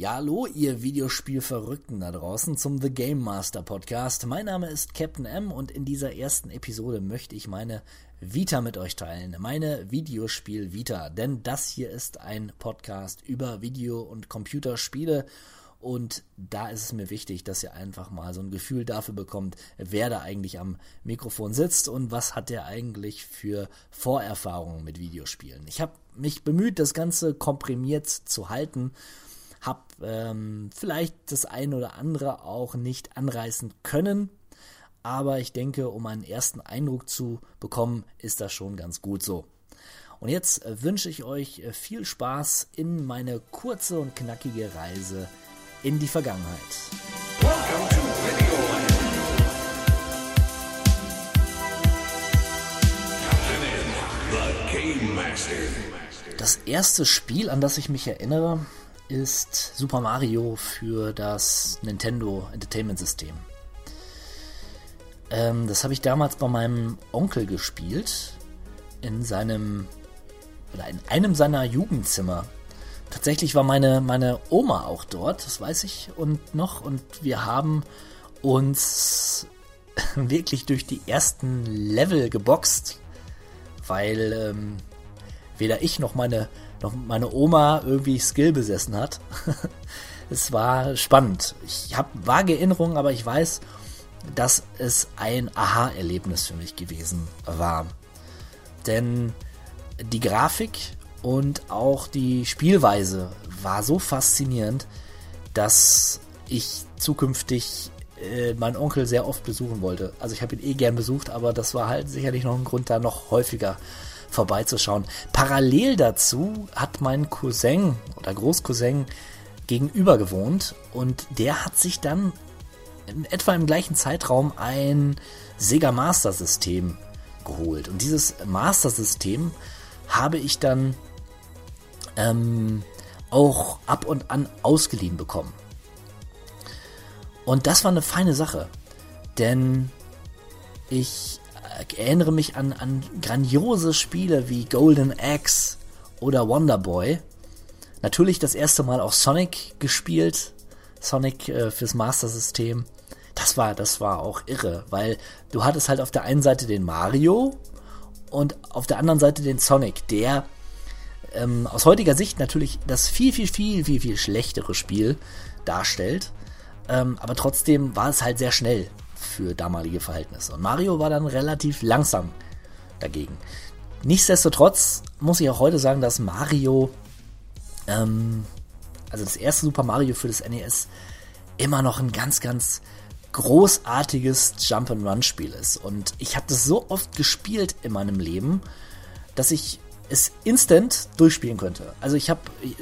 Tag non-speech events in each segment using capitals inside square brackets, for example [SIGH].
Ja, hallo, ihr Videospielverrückten da draußen zum The Game Master Podcast. Mein Name ist Captain M und in dieser ersten Episode möchte ich meine Vita mit euch teilen. Meine Videospiel Vita. Denn das hier ist ein Podcast über Video- und Computerspiele. Und da ist es mir wichtig, dass ihr einfach mal so ein Gefühl dafür bekommt, wer da eigentlich am Mikrofon sitzt und was hat der eigentlich für Vorerfahrungen mit Videospielen. Ich habe mich bemüht, das Ganze komprimiert zu halten habe ähm, vielleicht das eine oder andere auch nicht anreißen können, aber ich denke, um einen ersten Eindruck zu bekommen, ist das schon ganz gut so. Und jetzt äh, wünsche ich euch äh, viel Spaß in meine kurze und knackige Reise in die Vergangenheit. Welcome to Videoland. Das erste Spiel, an das ich mich erinnere, ist Super Mario für das Nintendo Entertainment System. Ähm, das habe ich damals bei meinem Onkel gespielt. In seinem oder in einem seiner Jugendzimmer. Tatsächlich war meine, meine Oma auch dort, das weiß ich und noch. Und wir haben uns [LAUGHS] wirklich durch die ersten Level geboxt, weil ähm, weder ich noch meine noch meine Oma irgendwie Skill besessen hat. [LAUGHS] es war spannend. Ich habe vage Erinnerungen, aber ich weiß, dass es ein Aha-Erlebnis für mich gewesen war. Denn die Grafik und auch die Spielweise war so faszinierend, dass ich zukünftig äh, meinen Onkel sehr oft besuchen wollte. Also ich habe ihn eh gern besucht, aber das war halt sicherlich noch ein Grund, da noch häufiger vorbeizuschauen. Parallel dazu hat mein Cousin oder Großcousin gegenüber gewohnt und der hat sich dann in etwa im gleichen Zeitraum ein Sega Master System geholt. Und dieses Master System habe ich dann ähm, auch ab und an ausgeliehen bekommen. Und das war eine feine Sache, denn ich erinnere mich an, an grandiose Spiele wie Golden Axe oder Wonder Boy. Natürlich das erste Mal auch Sonic gespielt. Sonic äh, fürs Master System. Das war, das war auch irre, weil du hattest halt auf der einen Seite den Mario und auf der anderen Seite den Sonic, der ähm, aus heutiger Sicht natürlich das viel, viel, viel, viel, viel schlechtere Spiel darstellt. Ähm, aber trotzdem war es halt sehr schnell für damalige Verhältnisse. Und Mario war dann relativ langsam dagegen. Nichtsdestotrotz muss ich auch heute sagen, dass Mario, ähm, also das erste Super Mario für das NES, immer noch ein ganz, ganz großartiges Jump-and-Run-Spiel ist. Und ich habe das so oft gespielt in meinem Leben, dass ich es instant durchspielen könnte. Also ich habe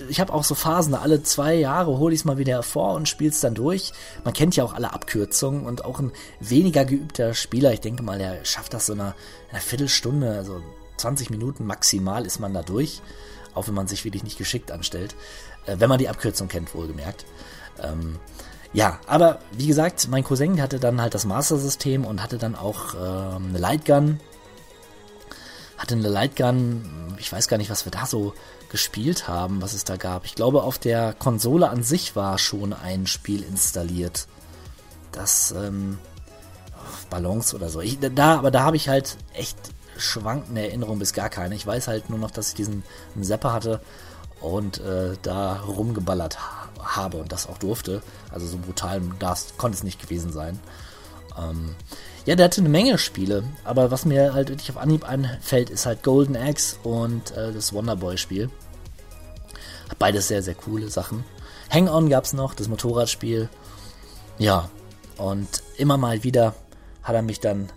ich hab auch so Phasen, alle zwei Jahre hole ich es mal wieder hervor und spiele es dann durch. Man kennt ja auch alle Abkürzungen und auch ein weniger geübter Spieler, ich denke mal, der schafft das so in einer, Viertelstunde, also 20 Minuten maximal ist man da durch, auch wenn man sich wirklich nicht geschickt anstellt, äh, wenn man die Abkürzung kennt, wohlgemerkt. Ähm, ja, aber wie gesagt, mein Cousin hatte dann halt das Master-System und hatte dann auch ähm, eine Lightgun hatte eine Lightgun, ich weiß gar nicht, was wir da so gespielt haben, was es da gab. Ich glaube, auf der Konsole an sich war schon ein Spiel installiert. Das, ähm, Ballons oder so. Ich, da, aber da habe ich halt echt schwankende Erinnerungen bis gar keine. Ich weiß halt nur noch, dass ich diesen Zapper hatte und äh, da rumgeballert ha habe und das auch durfte. Also so brutal das konnte es nicht gewesen sein. Ähm, ja, der hatte eine Menge Spiele, aber was mir halt wirklich auf Anhieb einfällt, ist halt Golden Axe und äh, das Wonderboy-Spiel. Beides sehr, sehr coole Sachen. Hang-On gab es noch, das Motorradspiel. Ja, und immer mal wieder hat er mich dann,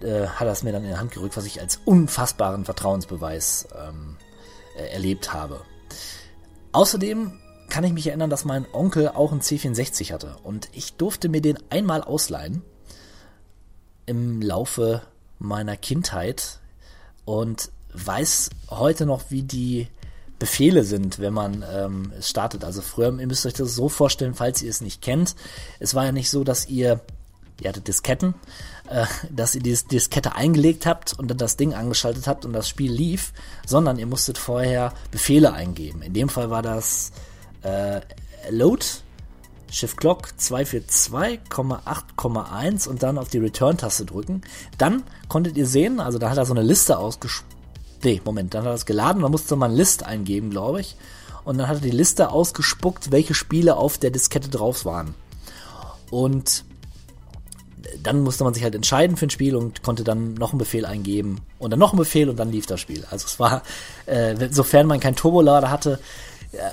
äh, hat er es mir dann in die Hand gerückt, was ich als unfassbaren Vertrauensbeweis ähm, äh, erlebt habe. Außerdem kann ich mich erinnern, dass mein Onkel auch einen C64 hatte und ich durfte mir den einmal ausleihen im Laufe meiner Kindheit und weiß heute noch, wie die Befehle sind, wenn man ähm, es startet. Also früher, ihr müsst euch das so vorstellen, falls ihr es nicht kennt. Es war ja nicht so, dass ihr, ihr hattet Disketten, äh, dass ihr die Diskette eingelegt habt und dann das Ding angeschaltet habt und das Spiel lief, sondern ihr musstet vorher Befehle eingeben. In dem Fall war das äh, Load, Shift Clock 242,8,1 und dann auf die Return-Taste drücken. Dann konntet ihr sehen, also da hat er so eine Liste ausgesprochen. Nee, Moment, dann hat er das geladen, da musste man List eingeben, glaube ich. Und dann hat er die Liste ausgespuckt, welche Spiele auf der Diskette drauf waren. Und dann musste man sich halt entscheiden für ein Spiel und konnte dann noch einen Befehl eingeben und dann noch einen Befehl und dann lief das Spiel. Also es war, äh, sofern man kein Turbolader hatte,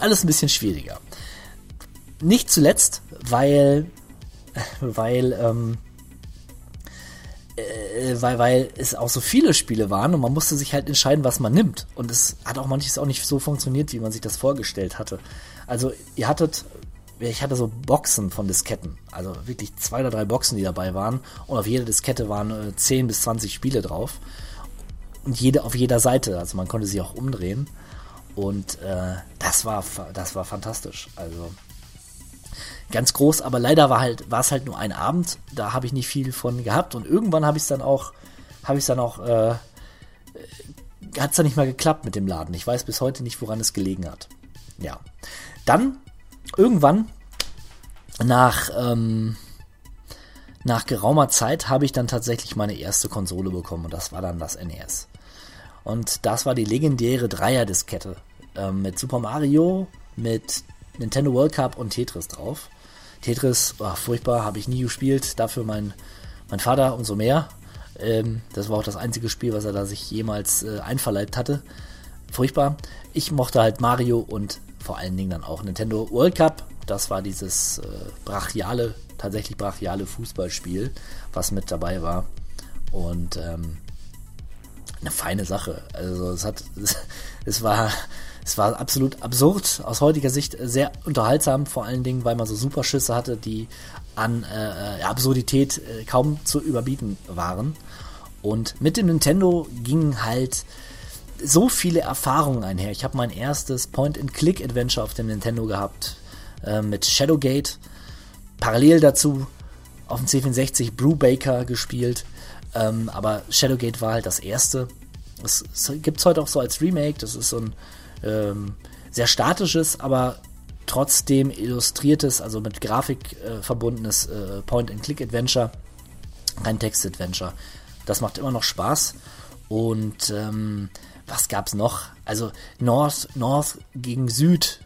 alles ein bisschen schwieriger. Nicht zuletzt, weil, weil, ähm, äh, weil, weil es auch so viele Spiele waren und man musste sich halt entscheiden, was man nimmt. Und es hat auch manches auch nicht so funktioniert, wie man sich das vorgestellt hatte. Also ihr hattet ich hatte so Boxen von Disketten. Also wirklich zwei oder drei Boxen, die dabei waren. Und auf jeder Diskette waren äh, 10 bis 20 Spiele drauf. Und jede auf jeder Seite. Also man konnte sie auch umdrehen. Und äh, das war das war fantastisch. Also ganz groß, aber leider war halt war es halt nur ein Abend. Da habe ich nicht viel von gehabt. Und irgendwann habe ich es dann auch habe ich dann auch äh, hat es dann nicht mehr geklappt mit dem Laden. Ich weiß bis heute nicht, woran es gelegen hat. Ja. Dann irgendwann nach, ähm, nach geraumer Zeit habe ich dann tatsächlich meine erste Konsole bekommen und das war dann das NES. Und das war die legendäre Dreier-Diskette äh, mit Super Mario, mit Nintendo World Cup und Tetris drauf. Tetris, oh, furchtbar, habe ich nie gespielt, dafür mein, mein Vater umso mehr. Ähm, das war auch das einzige Spiel, was er da sich jemals äh, einverleibt hatte. Furchtbar. Ich mochte halt Mario und vor allen Dingen dann auch Nintendo World Cup. Das war dieses äh, brachiale, tatsächlich brachiale Fußballspiel, was mit dabei war. Und ähm, eine feine Sache. Also es hat, [LAUGHS] es war, es war absolut absurd aus heutiger Sicht sehr unterhaltsam, vor allen Dingen, weil man so Superschüsse hatte, die an äh, Absurdität äh, kaum zu überbieten waren. Und mit dem Nintendo ging halt so viele Erfahrungen einher. Ich habe mein erstes Point-and-Click-Adventure auf dem Nintendo gehabt äh, mit Shadowgate. Parallel dazu auf dem C64 Baker gespielt. Ähm, aber Shadowgate war halt das erste. Es, es gibt es heute auch so als Remake. Das ist so ein ähm, sehr statisches, aber trotzdem illustriertes, also mit Grafik äh, verbundenes äh, Point-and-Click-Adventure. Kein Text-Adventure. Das macht immer noch Spaß. Und ähm, was gab's noch? Also North, North gegen Süd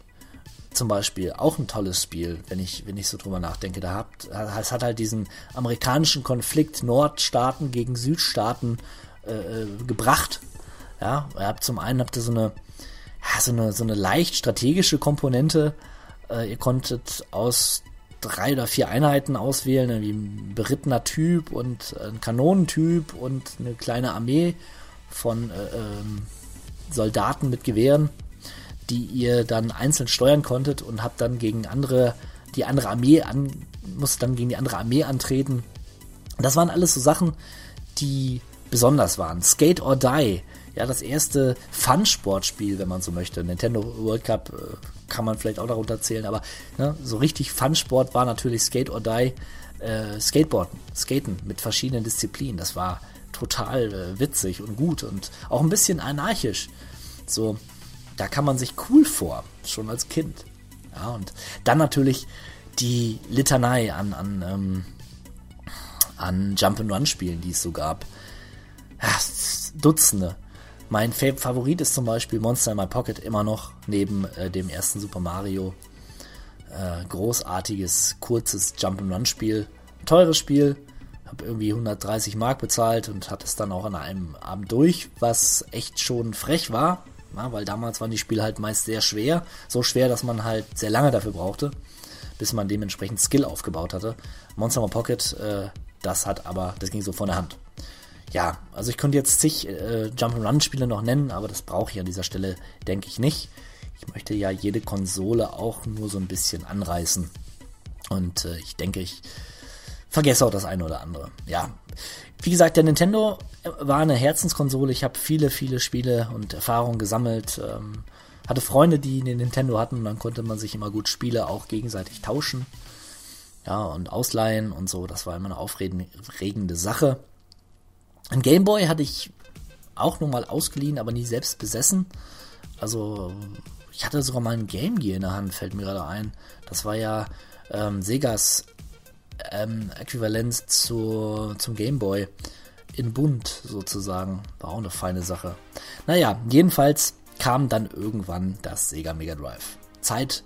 zum Beispiel, auch ein tolles Spiel, wenn ich, wenn ich so drüber nachdenke. Da habt, es hat halt diesen amerikanischen Konflikt Nordstaaten gegen Südstaaten äh, äh, gebracht. Ja, ihr habt zum einen habt ihr so eine, ja, so eine, so eine leicht strategische Komponente. Äh, ihr konntet aus drei oder vier Einheiten auswählen, wie ein berittener Typ und ein Kanonentyp und eine kleine Armee von äh, ähm, Soldaten mit Gewehren, die ihr dann einzeln steuern konntet und habt dann gegen andere, die andere Armee an, musst dann gegen die andere Armee antreten. Das waren alles so Sachen, die besonders waren. Skate or Die, ja, das erste Fun-Sportspiel, wenn man so möchte. Nintendo World Cup äh, kann man vielleicht auch darunter zählen, aber ne, so richtig Fun-Sport war natürlich Skate or Die, äh, Skateboarden, Skaten mit verschiedenen Disziplinen. Das war total äh, witzig und gut und auch ein bisschen anarchisch. So, da kann man sich cool vor, schon als Kind. Ja, und dann natürlich die Litanei an, an, ähm, an Jump-and-Run-Spielen, die es so gab. Ja, Dutzende. Mein Favorit ist zum Beispiel Monster in My Pocket immer noch neben äh, dem ersten Super Mario. Äh, großartiges, kurzes Jump-and-Run-Spiel. Teures Spiel, habe irgendwie 130 Mark bezahlt und hatte es dann auch an einem Abend durch, was echt schon frech war, ja, weil damals waren die Spiele halt meist sehr schwer, so schwer, dass man halt sehr lange dafür brauchte, bis man dementsprechend Skill aufgebaut hatte. Monster Pocket, äh, das hat aber, das ging so von der Hand. Ja, also ich könnte jetzt zig äh, Jump'n'Run-Spiele noch nennen, aber das brauche ich an dieser Stelle, denke ich nicht. Ich möchte ja jede Konsole auch nur so ein bisschen anreißen. Und äh, ich denke, ich vergesse auch das eine oder andere. Ja, wie gesagt, der Nintendo war eine Herzenskonsole. Ich habe viele, viele Spiele und Erfahrungen gesammelt. Ähm, hatte Freunde, die einen Nintendo hatten und dann konnte man sich immer gut Spiele auch gegenseitig tauschen. Ja, und ausleihen und so. Das war immer eine aufregende Sache. Ein Gameboy hatte ich auch nur mal ausgeliehen, aber nie selbst besessen. Also ich hatte sogar mal ein Game Gear in der Hand, fällt mir gerade ein. Das war ja ähm, Segas ähm, Äquivalenz zu, zum Game Boy in bunt sozusagen. War auch eine feine Sache. Naja, jedenfalls kam dann irgendwann das Sega Mega Drive. Zeit,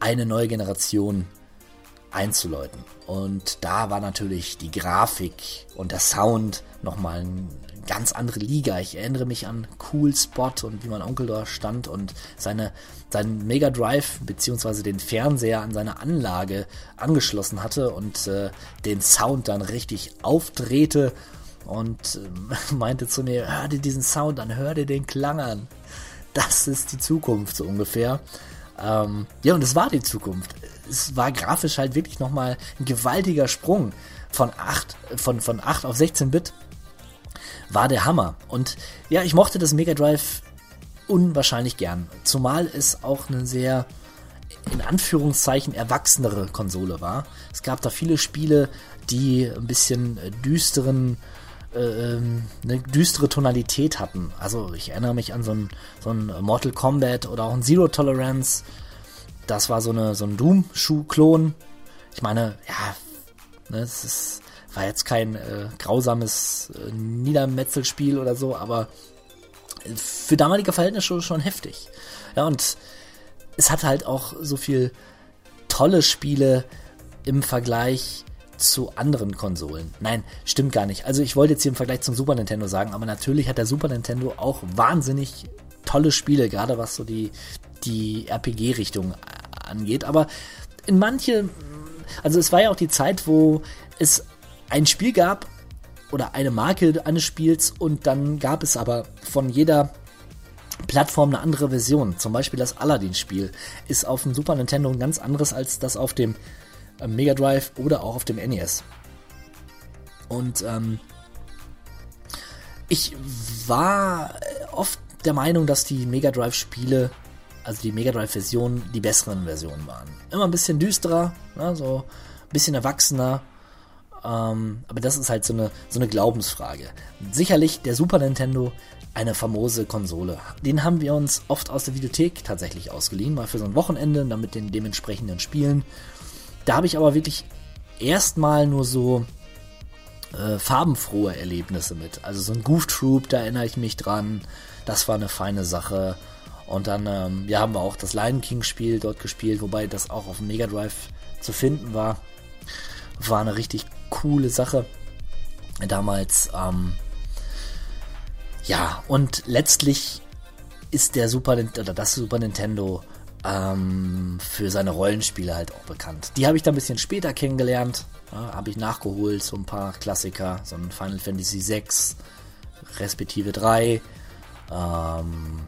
eine neue Generation einzuläuten. Und da war natürlich die Grafik und der Sound nochmal eine ganz andere Liga. Ich erinnere mich an Cool Spot und wie mein Onkel da stand und seine, seinen Mega Drive beziehungsweise den Fernseher an seine Anlage angeschlossen hatte und äh, den Sound dann richtig aufdrehte und äh, [LAUGHS] meinte zu mir, hör dir diesen Sound an, hör dir den Klang an. Das ist die Zukunft so ungefähr. Ähm, ja, und es war die Zukunft. Es war grafisch halt wirklich nochmal ein gewaltiger Sprung von 8, von, von 8 auf 16 Bit. War der Hammer. Und ja, ich mochte das Mega Drive unwahrscheinlich gern. Zumal es auch eine sehr, in Anführungszeichen, erwachsenere Konsole war. Es gab da viele Spiele, die ein bisschen düsteren äh, ähm, eine düstere Tonalität hatten. Also ich erinnere mich an so ein, so ein Mortal Kombat oder auch ein Zero Tolerance. Das war so, eine, so ein Doom-Schuh-Klon. Ich meine, ja, ne, es ist, war jetzt kein äh, grausames äh, Niedermetzelspiel oder so, aber für damalige Verhältnisse schon, schon heftig. Ja, und es hat halt auch so viel tolle Spiele im Vergleich zu anderen Konsolen. Nein, stimmt gar nicht. Also ich wollte jetzt hier im Vergleich zum Super Nintendo sagen, aber natürlich hat der Super Nintendo auch wahnsinnig tolle Spiele, gerade was so die, die RPG-Richtung angeht. Aber in manche, also es war ja auch die Zeit, wo es ein Spiel gab oder eine Marke eines Spiels und dann gab es aber von jeder Plattform eine andere Version. Zum Beispiel das Aladdin-Spiel ist auf dem Super Nintendo ein ganz anderes als das auf dem Mega Drive oder auch auf dem NES. Und ähm, ich war oft der Meinung, dass die Mega Drive Spiele, also die Mega Drive Versionen, die besseren Versionen waren. Immer ein bisschen düsterer, ne, so ein bisschen erwachsener. Ähm, aber das ist halt so eine, so eine Glaubensfrage. Sicherlich der Super Nintendo eine famose Konsole. Den haben wir uns oft aus der Videothek tatsächlich ausgeliehen, mal für so ein Wochenende, damit den dementsprechenden Spielen. Da habe ich aber wirklich erstmal nur so äh, farbenfrohe Erlebnisse mit. Also so ein Goof Troop, da erinnere ich mich dran. Das war eine feine Sache. Und dann ähm, ja, haben wir auch das Lion King Spiel dort gespielt, wobei das auch auf dem Mega Drive zu finden war. War eine richtig coole Sache. Damals, ähm, ja, und letztlich ist der Super oder das Super Nintendo ähm, für seine Rollenspiele halt auch bekannt. Die habe ich dann ein bisschen später kennengelernt. Ja, habe ich nachgeholt, so ein paar Klassiker, so ein Final Fantasy VI, respektive 3, ähm,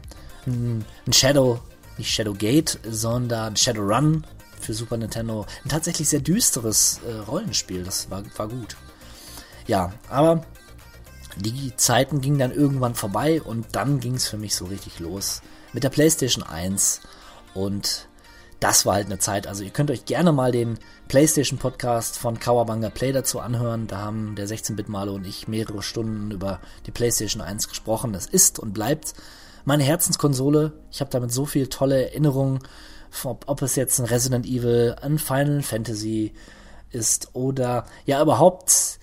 ein Shadow, nicht Shadow Gate, sondern Shadow Run für Super Nintendo. Ein tatsächlich sehr düsteres äh, Rollenspiel, das war, war gut. Ja, aber die Zeiten gingen dann irgendwann vorbei und dann ging es für mich so richtig los. Mit der PlayStation 1 und das war halt eine Zeit. Also ihr könnt euch gerne mal den PlayStation Podcast von Kawabanga Play dazu anhören. Da haben der 16-Bit-Malo und ich mehrere Stunden über die PlayStation 1 gesprochen. Das ist und bleibt meine Herzenskonsole. Ich habe damit so viele tolle Erinnerungen, ob, ob es jetzt ein Resident Evil, ein Final Fantasy ist oder ja überhaupt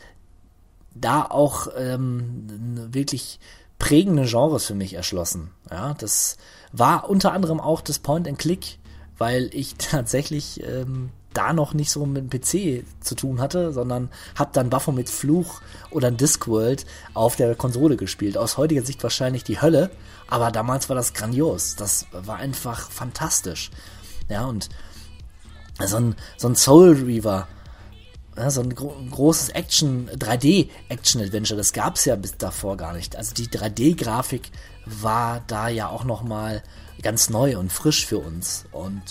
da auch ähm, wirklich prägende Genres für mich erschlossen. Ja, das war unter anderem auch das Point and Click, weil ich [LAUGHS] tatsächlich ähm, da noch nicht so mit dem PC zu tun hatte, sondern habe dann Baphomet Fluch oder Discworld auf der Konsole gespielt. Aus heutiger Sicht wahrscheinlich die Hölle, aber damals war das grandios. Das war einfach fantastisch. Ja, und so ein, so ein Soul Reaver, ja, so ein gro großes Action, 3D-Action-Adventure, das gab es ja bis davor gar nicht. Also die 3D-Grafik war da ja auch nochmal ganz neu und frisch für uns. Und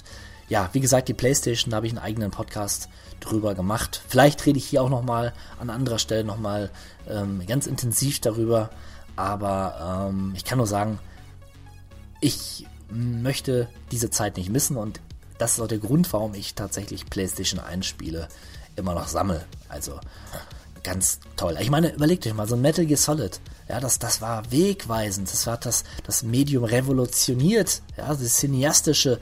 ja, wie gesagt, die PlayStation, da habe ich einen eigenen Podcast drüber gemacht. Vielleicht rede ich hier auch nochmal an anderer Stelle nochmal ähm, ganz intensiv darüber. Aber ähm, ich kann nur sagen, ich möchte diese Zeit nicht missen und das ist auch der Grund, warum ich tatsächlich PlayStation 1 Spiele immer noch sammle. Also ganz toll. Ich meine, überlegt euch mal, so ein Metal Gear Solid, ja, das, das war wegweisend, das war das, das Medium revolutioniert, ja, das Cineastische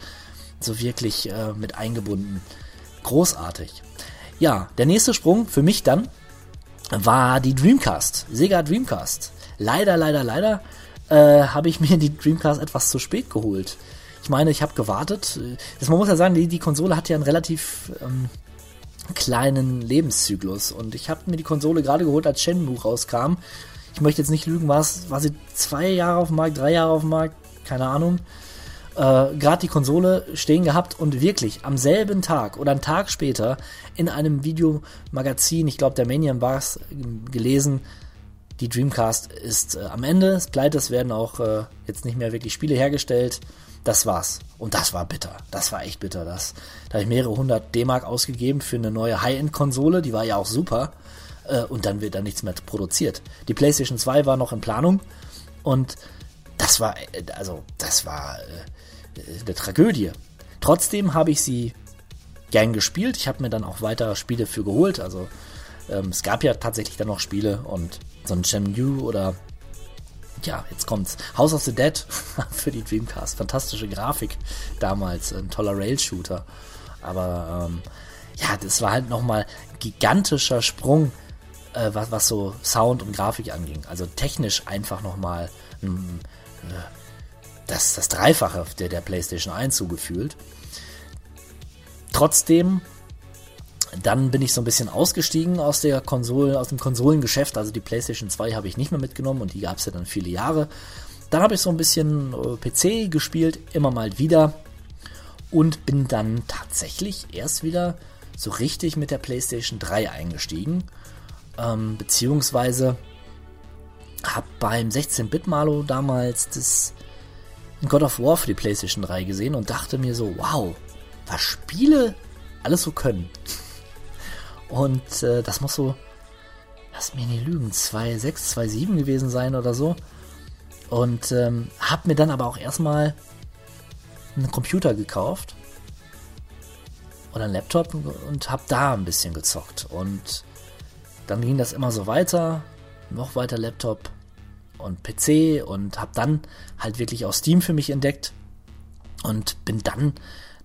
so wirklich äh, mit eingebunden. Großartig. Ja, der nächste Sprung für mich dann war die Dreamcast, Sega Dreamcast. Leider, leider, leider äh, habe ich [LAUGHS] mir die Dreamcast etwas zu spät geholt. Ich meine, ich habe gewartet. Das, man muss ja sagen, die, die Konsole hat ja einen relativ ähm, kleinen Lebenszyklus. Und ich habe mir die Konsole gerade geholt, als Shenmue rauskam. Ich möchte jetzt nicht lügen, war, war sie zwei Jahre auf dem Markt, drei Jahre auf dem Markt, keine Ahnung. Äh, gerade die Konsole stehen gehabt und wirklich am selben Tag oder einen Tag später in einem Videomagazin, ich glaube der Manian war es, gelesen, die Dreamcast ist äh, am Ende, es pleite, es werden auch äh, jetzt nicht mehr wirklich Spiele hergestellt. Das war's. Und das war bitter. Das war echt bitter. Das, da habe ich mehrere hundert D-Mark ausgegeben für eine neue High-End-Konsole, die war ja auch super. Äh, und dann wird da nichts mehr produziert. Die PlayStation 2 war noch in Planung und das war, äh, also, das war äh, eine Tragödie. Trotzdem habe ich sie gern gespielt. Ich habe mir dann auch weiter Spiele für geholt. Also, ähm, es gab ja tatsächlich dann noch Spiele und so ein Shenmue oder ja, jetzt kommt's. House of the Dead [LAUGHS] für die Dreamcast. Fantastische Grafik damals, ein toller Rail-Shooter. Aber ähm, ja, das war halt nochmal gigantischer Sprung, äh, was, was so Sound und Grafik anging. Also technisch einfach nochmal äh, das, das Dreifache der, der PlayStation 1 zugefühlt. Trotzdem dann bin ich so ein bisschen ausgestiegen aus der Konsole, aus dem Konsolengeschäft. Also die PlayStation 2 habe ich nicht mehr mitgenommen und die gab es ja dann viele Jahre. Dann habe ich so ein bisschen äh, PC gespielt, immer mal wieder. Und bin dann tatsächlich erst wieder so richtig mit der PlayStation 3 eingestiegen. Ähm, beziehungsweise habe beim 16-Bit-Malo damals das God of War für die PlayStation 3 gesehen und dachte mir so, wow, was Spiele alles so können. Und äh, das muss so, lass mir nicht lügen, 2,6, 2,7 gewesen sein oder so. Und ähm, hab mir dann aber auch erstmal einen Computer gekauft oder einen Laptop und hab da ein bisschen gezockt. Und dann ging das immer so weiter, noch weiter Laptop und PC und hab dann halt wirklich auch Steam für mich entdeckt und bin dann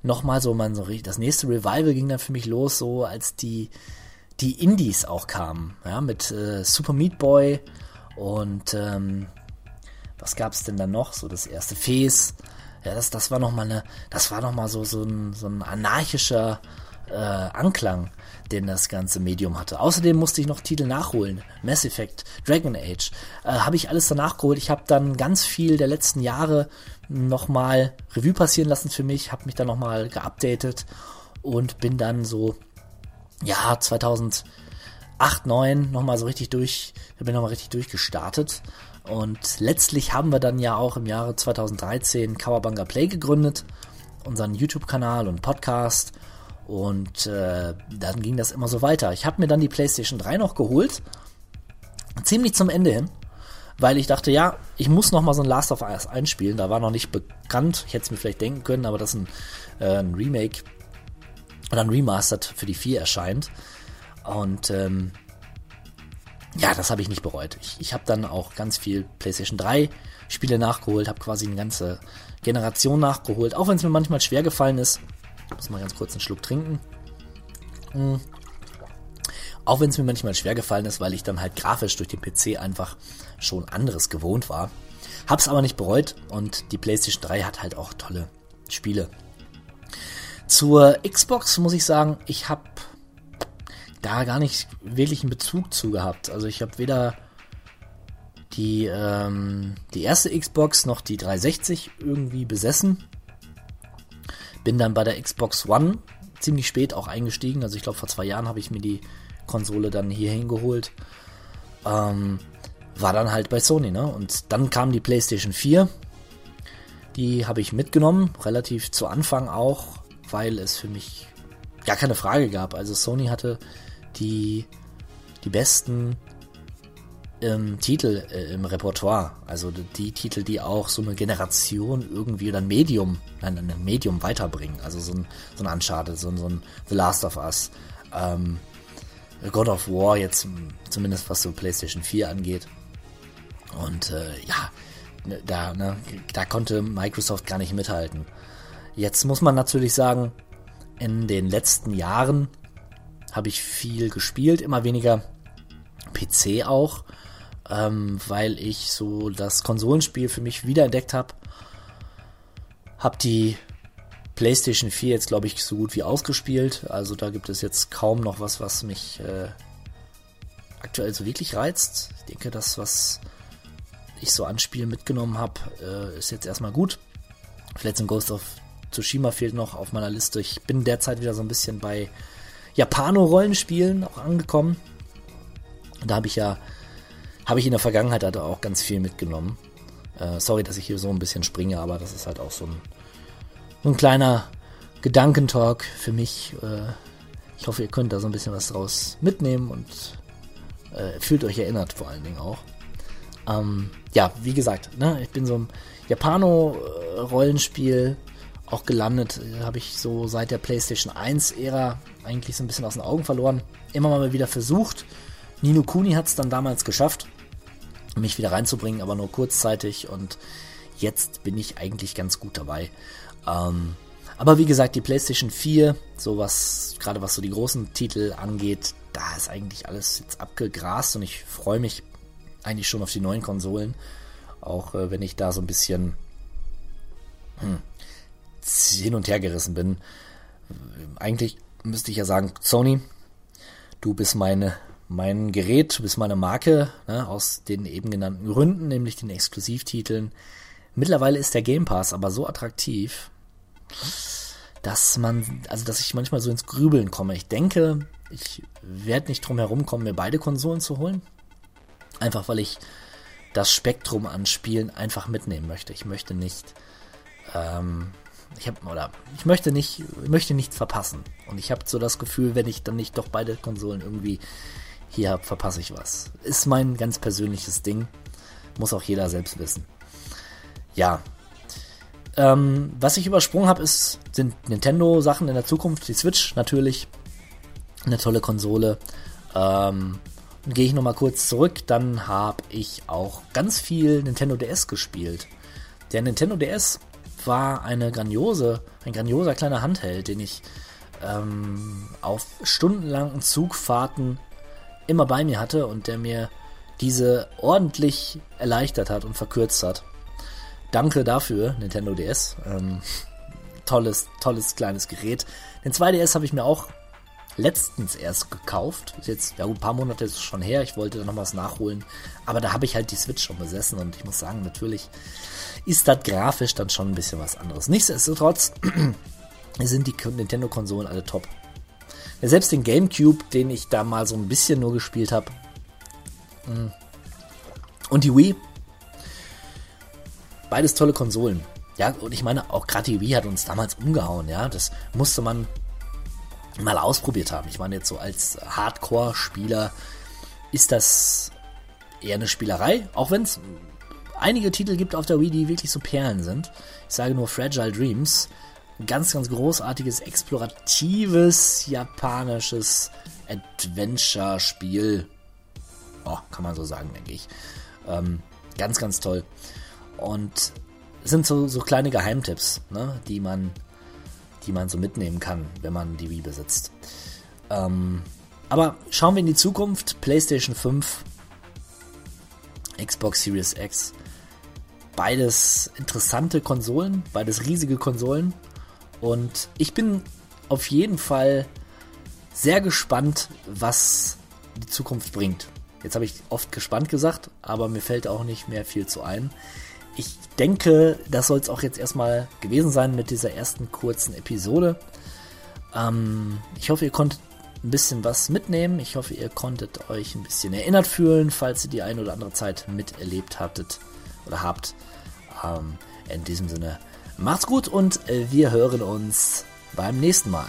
nochmal so, man so das nächste Revival ging dann für mich los, so als die, die Indies auch kamen, ja, mit äh, Super Meat Boy und ähm, was gab's denn dann noch? So das erste Fes. Ja, das, das war nochmal eine, das war nochmal so, so ein, so ein anarchischer äh, Anklang, den das ganze Medium hatte. Außerdem musste ich noch Titel nachholen. Mass Effect, Dragon Age. Äh, habe ich alles danach geholt. Ich habe dann ganz viel der letzten Jahre nochmal Revue passieren lassen für mich, habe mich dann nochmal geupdatet und bin dann so, ja, 2008, 2009 nochmal so richtig durch, bin nochmal richtig durchgestartet. Und letztlich haben wir dann ja auch im Jahre 2013 Kawabanga Play gegründet, unseren YouTube-Kanal und Podcast. Und äh, dann ging das immer so weiter. Ich habe mir dann die PlayStation 3 noch geholt, ziemlich zum Ende hin weil ich dachte, ja, ich muss noch mal so ein Last of Us einspielen. Da war noch nicht bekannt. Ich hätte es mir vielleicht denken können, aber dass ein, äh, ein Remake oder ein Remastered für die 4 erscheint. Und ähm, ja, das habe ich nicht bereut. Ich, ich habe dann auch ganz viel PlayStation 3 Spiele nachgeholt, habe quasi eine ganze Generation nachgeholt, auch wenn es mir manchmal schwer gefallen ist. Muss mal ganz kurz einen Schluck trinken. Mhm. Auch wenn es mir manchmal schwer gefallen ist, weil ich dann halt grafisch durch den PC einfach schon anderes gewohnt war. Hab's aber nicht bereut und die PlayStation 3 hat halt auch tolle Spiele. Zur Xbox muss ich sagen, ich habe da gar nicht wirklich einen Bezug zu gehabt. Also ich habe weder die, ähm, die erste Xbox noch die 360 irgendwie besessen. Bin dann bei der Xbox One ziemlich spät auch eingestiegen. Also ich glaube vor zwei Jahren habe ich mir die Konsole dann hier hingeholt. Ähm, war dann halt bei Sony, ne? Und dann kam die PlayStation 4. Die habe ich mitgenommen, relativ zu Anfang auch, weil es für mich gar keine Frage gab. Also Sony hatte die, die besten ähm, Titel äh, im Repertoire. Also die, Titel, die auch so eine Generation irgendwie oder ein Medium, nein, ein Medium weiterbringen. Also so ein, so ein Uncharted, so ein, so ein The Last of Us. Ähm, God of War jetzt zumindest was so PlayStation 4 angeht. Und äh, ja, ne, da, ne, da konnte Microsoft gar nicht mithalten. Jetzt muss man natürlich sagen, in den letzten Jahren habe ich viel gespielt, immer weniger PC auch, ähm, weil ich so das Konsolenspiel für mich wiederentdeckt habe. Hab die PlayStation 4 jetzt, glaube ich, so gut wie ausgespielt. Also da gibt es jetzt kaum noch was, was mich äh, aktuell so wirklich reizt. Ich denke, das, was ich so an Spielen mitgenommen habe, äh, ist jetzt erstmal gut. Vielleicht ein Ghost of Tsushima fehlt noch auf meiner Liste. Ich bin derzeit wieder so ein bisschen bei Japano-Rollenspielen auch angekommen. Da habe ich ja, habe ich in der Vergangenheit halt auch ganz viel mitgenommen. Äh, sorry, dass ich hier so ein bisschen springe, aber das ist halt auch so ein so ein kleiner Gedankentalk für mich. Äh, ich hoffe, ihr könnt da so ein bisschen was draus mitnehmen und äh, fühlt euch erinnert vor allen Dingen auch. Ähm, ja, wie gesagt, ne, ich bin so im Japano-Rollenspiel auch gelandet, habe ich so seit der PlayStation 1-Ära eigentlich so ein bisschen aus den Augen verloren. Immer mal wieder versucht. Nino Kuni hat es dann damals geschafft, mich wieder reinzubringen, aber nur kurzzeitig und jetzt bin ich eigentlich ganz gut dabei. Ähm, aber wie gesagt, die PlayStation 4, so was, gerade was so die großen Titel angeht, da ist eigentlich alles jetzt abgegrast und ich freue mich eigentlich schon auf die neuen Konsolen. Auch äh, wenn ich da so ein bisschen hm, hin und her gerissen bin. Eigentlich müsste ich ja sagen, Sony, du bist meine, mein Gerät, du bist meine Marke, ne, aus den eben genannten Gründen, nämlich den Exklusivtiteln. Mittlerweile ist der Game Pass aber so attraktiv, dass man, also dass ich manchmal so ins Grübeln komme. Ich denke, ich werde nicht drum herum kommen, mir beide Konsolen zu holen. Einfach weil ich das Spektrum an Spielen einfach mitnehmen möchte. Ich möchte nicht, ähm, ich habe oder ich möchte nicht, ich möchte nichts verpassen. Und ich habe so das Gefühl, wenn ich dann nicht doch beide Konsolen irgendwie hier verpasse ich was. Ist mein ganz persönliches Ding. Muss auch jeder selbst wissen. Ja, ähm, was ich übersprungen habe, sind Nintendo-Sachen in der Zukunft. Die Switch natürlich. Eine tolle Konsole. Ähm, Gehe ich nochmal kurz zurück. Dann habe ich auch ganz viel Nintendo DS gespielt. Der Nintendo DS war eine grandiose, ein grandioser kleiner Handheld, den ich ähm, auf stundenlangen Zugfahrten immer bei mir hatte und der mir diese ordentlich erleichtert hat und verkürzt hat. Danke dafür, Nintendo DS. Ähm, tolles, tolles kleines Gerät. Den 2DS habe ich mir auch letztens erst gekauft. Ist jetzt, ja ein paar Monate ist schon her. Ich wollte da noch was nachholen. Aber da habe ich halt die Switch schon besessen und ich muss sagen, natürlich ist das grafisch dann schon ein bisschen was anderes. Nichtsdestotrotz [CLEARS THROAT] sind die Nintendo-Konsolen alle top. Ja, selbst den GameCube, den ich da mal so ein bisschen nur gespielt habe. Mm. Und die Wii, Beides tolle Konsolen. Ja, und ich meine, auch gerade die Wii hat uns damals umgehauen, ja. Das musste man mal ausprobiert haben. Ich meine, jetzt so als Hardcore-Spieler ist das eher eine Spielerei, auch wenn es einige Titel gibt auf der Wii, die wirklich so Perlen sind. Ich sage nur Fragile Dreams. Ganz, ganz großartiges, exploratives, japanisches Adventure-Spiel. Oh, kann man so sagen, denke ich. Ähm, ganz, ganz toll. Und sind so, so kleine Geheimtipps, ne, die man, die man so mitnehmen kann, wenn man die Wii besitzt. Ähm, aber schauen wir in die Zukunft. PlayStation 5, Xbox Series X. Beides interessante Konsolen, beides riesige Konsolen. Und ich bin auf jeden Fall sehr gespannt, was die Zukunft bringt. Jetzt habe ich oft gespannt gesagt, aber mir fällt auch nicht mehr viel zu ein ich denke, das soll es auch jetzt erstmal gewesen sein mit dieser ersten kurzen Episode. Ähm, ich hoffe, ihr konntet ein bisschen was mitnehmen. Ich hoffe, ihr konntet euch ein bisschen erinnert fühlen, falls ihr die eine oder andere Zeit miterlebt hattet oder habt. Ähm, in diesem Sinne, macht's gut und wir hören uns beim nächsten Mal.